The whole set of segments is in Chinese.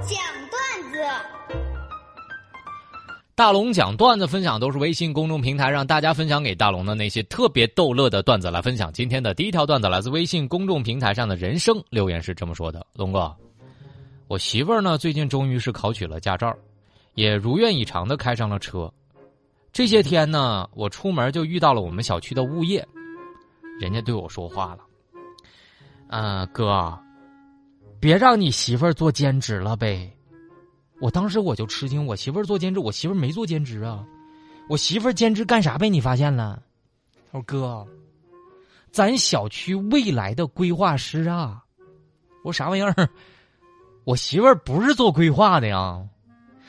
讲段子。大龙讲段子分享都是微信公众平台让大家分享给大龙的那些特别逗乐的段子来分享。今天的第一条段子来自微信公众平台上的人生留言是这么说的：龙哥，我媳妇儿呢最近终于是考取了驾照，也如愿以偿的开上了车。这些天呢，我出门就遇到了我们小区的物业，人家对我说话了：“嗯、哥，别让你媳妇儿做兼职了呗。”我当时我就吃惊，我媳妇儿做兼职，我媳妇儿没做兼职啊，我媳妇儿兼职干啥被你发现了？他说哥，咱小区未来的规划师啊。我说啥玩意儿？我媳妇儿不是做规划的呀。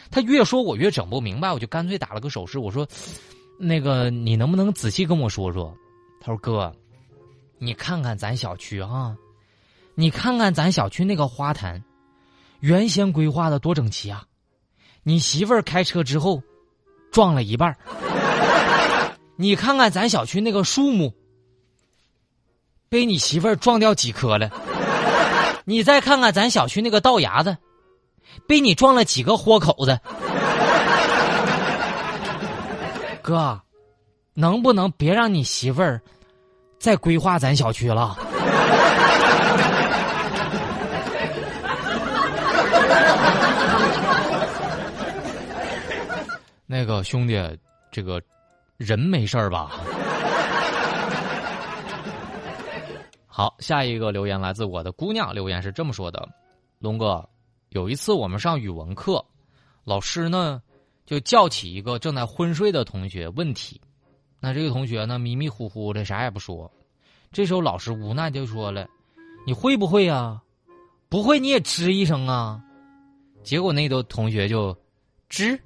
他越说我越整不明白，我就干脆打了个手势，我说：“那个你能不能仔细跟我说说？”他说：“哥，你看看咱小区啊，你看看咱小区那个花坛。”原先规划的多整齐啊！你媳妇儿开车之后，撞了一半你看看咱小区那个树木，被你媳妇儿撞掉几棵了。你再看看咱小区那个道牙子，被你撞了几个豁口子。哥，能不能别让你媳妇儿再规划咱小区了？那个兄弟，这个人没事儿吧？好，下一个留言来自我的姑娘，留言是这么说的：龙哥，有一次我们上语文课，老师呢就叫起一个正在昏睡的同学问题，那这个同学呢迷迷糊糊的啥也不说，这时候老师无奈就说了：“你会不会呀？不会你也吱一声啊。”结果那个同学就吱。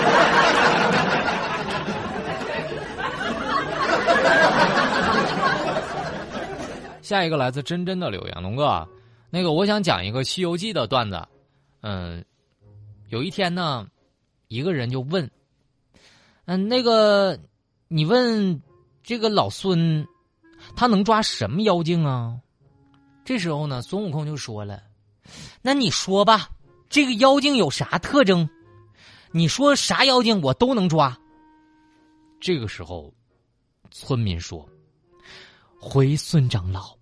下一个来自真真的留言，龙哥，那个我想讲一个《西游记》的段子。嗯，有一天呢，一个人就问，嗯，那个你问这个老孙，他能抓什么妖精啊？这时候呢，孙悟空就说了，那你说吧，这个妖精有啥特征？你说啥妖精我都能抓。这个时候，村民说：“回孙长老，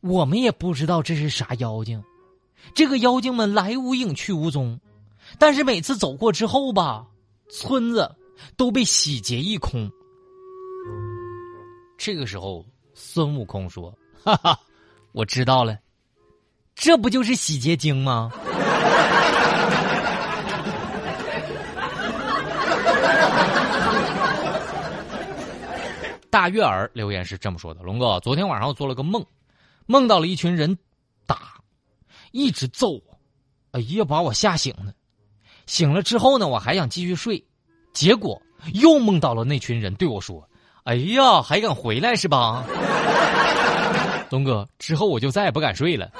我们也不知道这是啥妖精，这个妖精们来无影去无踪，但是每次走过之后吧，村子都被洗劫一空。”这个时候，孙悟空说：“哈哈，我知道了，这不就是洗洁精吗？”大月儿留言是这么说的：“龙哥，昨天晚上我做了个梦，梦到了一群人打，一直揍我，哎呀，把我吓醒了。醒了之后呢，我还想继续睡，结果又梦到了那群人对我说：‘哎呀，还敢回来是吧？’龙哥，之后我就再也不敢睡了。”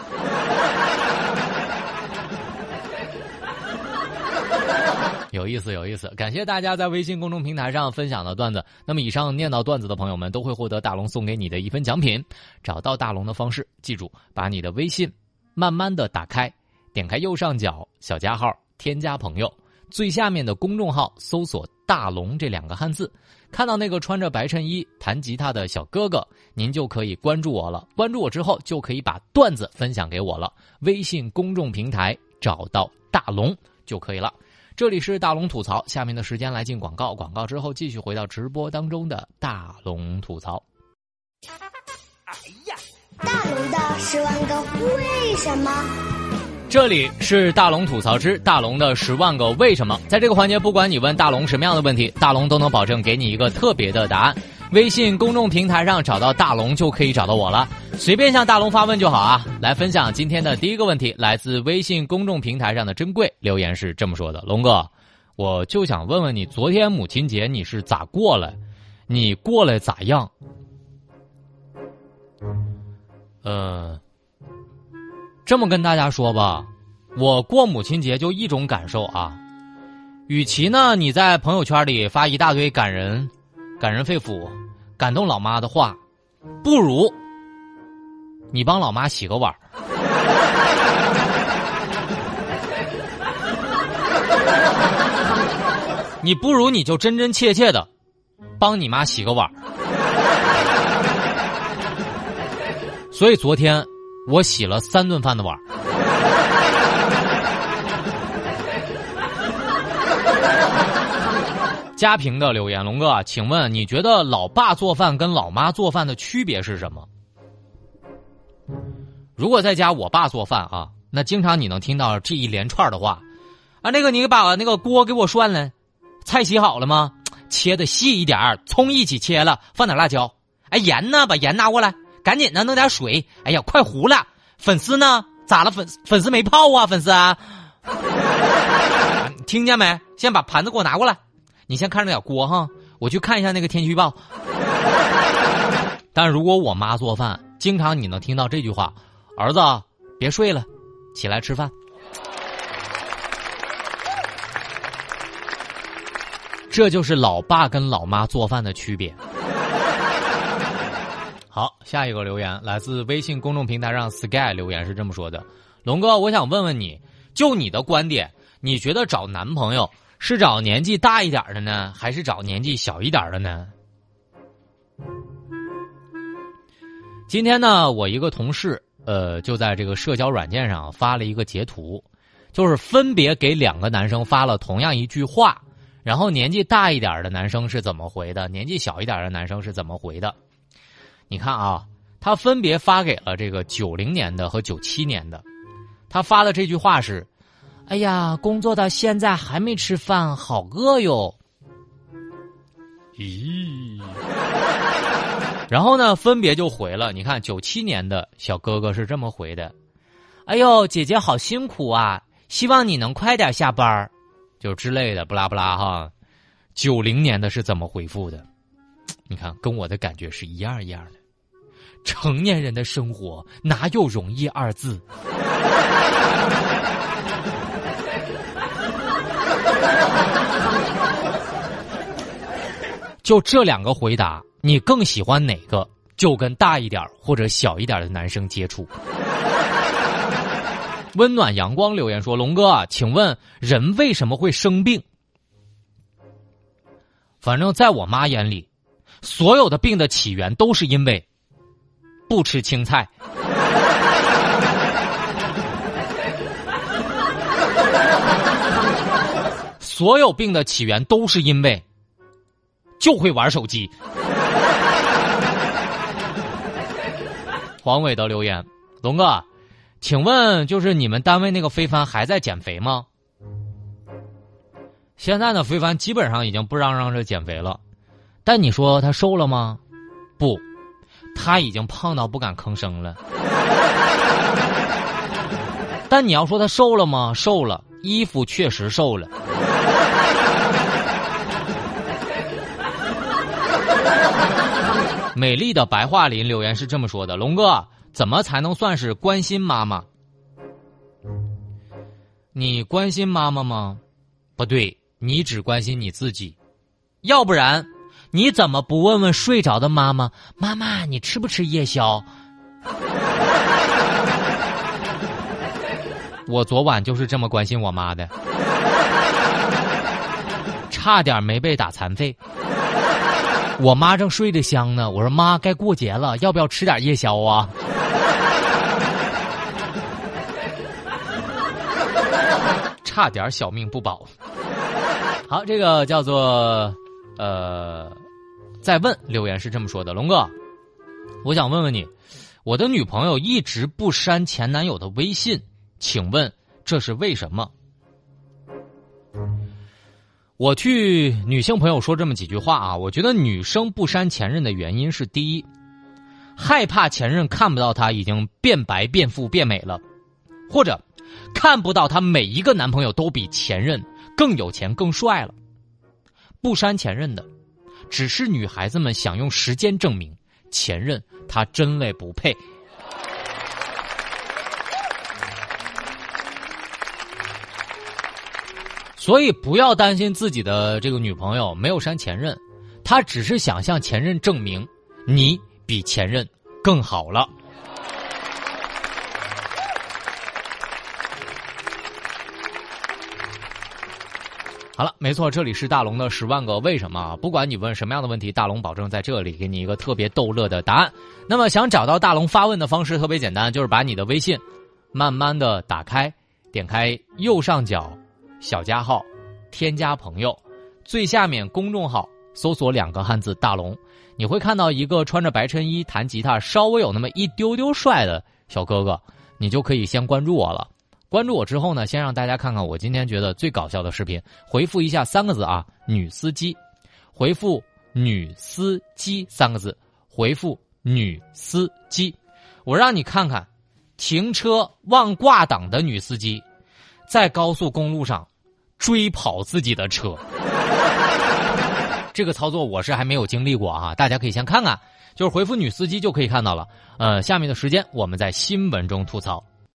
有意思，有意思！感谢大家在微信公众平台上分享的段子。那么，以上念到段子的朋友们都会获得大龙送给你的一份奖品。找到大龙的方式，记住把你的微信慢慢的打开，点开右上角小加号，添加朋友，最下面的公众号搜索“大龙”这两个汉字，看到那个穿着白衬衣弹吉他的小哥哥，您就可以关注我了。关注我之后，就可以把段子分享给我了。微信公众平台找到大龙就可以了。这里是大龙吐槽，下面的时间来进广告，广告之后继续回到直播当中的大龙吐槽。哎呀，大龙的十万个为什么？这里是大龙吐槽之大龙的十万个为什么，在这个环节，不管你问大龙什么样的问题，大龙都能保证给你一个特别的答案。微信公众平台上找到大龙就可以找到我了，随便向大龙发问就好啊。来分享今天的第一个问题，来自微信公众平台上的珍贵留言是这么说的：龙哥，我就想问问你，昨天母亲节你是咋过来？你过来咋样？呃，这么跟大家说吧，我过母亲节就一种感受啊，与其呢你在朋友圈里发一大堆感人、感人肺腑感动老妈的话不如你帮老妈洗个碗儿。你不如你就真真切切的帮你妈洗个碗儿。所以昨天我洗了三顿饭的碗儿。家平的留言，龙哥，请问你觉得老爸做饭跟老妈做饭的区别是什么？如果在家我爸做饭啊，那经常你能听到这一连串的话，啊，那个你把那个锅给我涮了，菜洗好了吗？切的细一点葱一起切了，放点辣椒。哎，盐呢？把盐拿过来，赶紧的弄点水。哎呀，快糊了。粉丝呢？咋了？粉粉丝没泡啊？粉丝啊？听见没？先把盘子给我拿过来。你先看着点锅哈，我去看一下那个天气预报。但如果我妈做饭，经常你能听到这句话：“儿子，别睡了，起来吃饭。”这就是老爸跟老妈做饭的区别。好，下一个留言来自微信公众平台上 Sky 留言是这么说的：“龙哥，我想问问你，就你的观点，你觉得找男朋友？”是找年纪大一点的呢，还是找年纪小一点的呢？今天呢，我一个同事，呃，就在这个社交软件上发了一个截图，就是分别给两个男生发了同样一句话，然后年纪大一点的男生是怎么回的，年纪小一点的男生是怎么回的？你看啊，他分别发给了这个九零年的和九七年的，他发的这句话是。哎呀，工作到现在还没吃饭，好饿哟！咦，然后呢，分别就回了。你看，九七年的小哥哥是这么回的：“哎呦，姐姐好辛苦啊，希望你能快点下班就之类的，不拉不拉哈。九零年的是怎么回复的？你看，跟我的感觉是一样一样的。成年人的生活哪有容易二字？就这两个回答，你更喜欢哪个？就跟大一点或者小一点的男生接触。温暖阳光留言说：“龙哥，请问人为什么会生病？反正在我妈眼里，所有的病的起源都是因为不吃青菜。所有病的起源都是因为。”就会玩手机。黄伟的留言：龙哥，请问就是你们单位那个非凡还在减肥吗？现在呢，非凡基本上已经不嚷嚷着减肥了，但你说他瘦了吗？不，他已经胖到不敢吭声了。但你要说他瘦了吗？瘦了，衣服确实瘦了。美丽的白桦林留言是这么说的：“龙哥，怎么才能算是关心妈妈？你关心妈妈吗？不对，你只关心你自己。要不然，你怎么不问问睡着的妈妈？妈妈，你吃不吃夜宵？我昨晚就是这么关心我妈的，差点没被打残废。”我妈正睡得香呢，我说妈，该过节了，要不要吃点夜宵啊？差点小命不保。好，这个叫做呃，再问留言是这么说的：龙哥，我想问问你，我的女朋友一直不删前男友的微信，请问这是为什么？我去女性朋友说这么几句话啊，我觉得女生不删前任的原因是：第一，害怕前任看不到她已经变白、变富、变美了，或者看不到她每一个男朋友都比前任更有钱、更帅了。不删前任的，只是女孩子们想用时间证明前任他真嘞不配。所以不要担心自己的这个女朋友没有删前任，她只是想向前任证明你比前任更好了。好了，没错，这里是大龙的十万个为什么。不管你问什么样的问题，大龙保证在这里给你一个特别逗乐的答案。那么想找到大龙发问的方式特别简单，就是把你的微信慢慢的打开，点开右上角小加号，添加朋友，最下面公众号搜索两个汉字“大龙”，你会看到一个穿着白衬衣弹吉他、稍微有那么一丢丢帅的小哥哥，你就可以先关注我了。关注我之后呢，先让大家看看我今天觉得最搞笑的视频。回复一下三个字啊，女司机。回复“女司机”三个字，回复“女司机”，我让你看看，停车忘挂档的女司机，在高速公路上追跑自己的车。这个操作我是还没有经历过啊，大家可以先看看，就是回复“女司机”就可以看到了。呃，下面的时间我们在新闻中吐槽。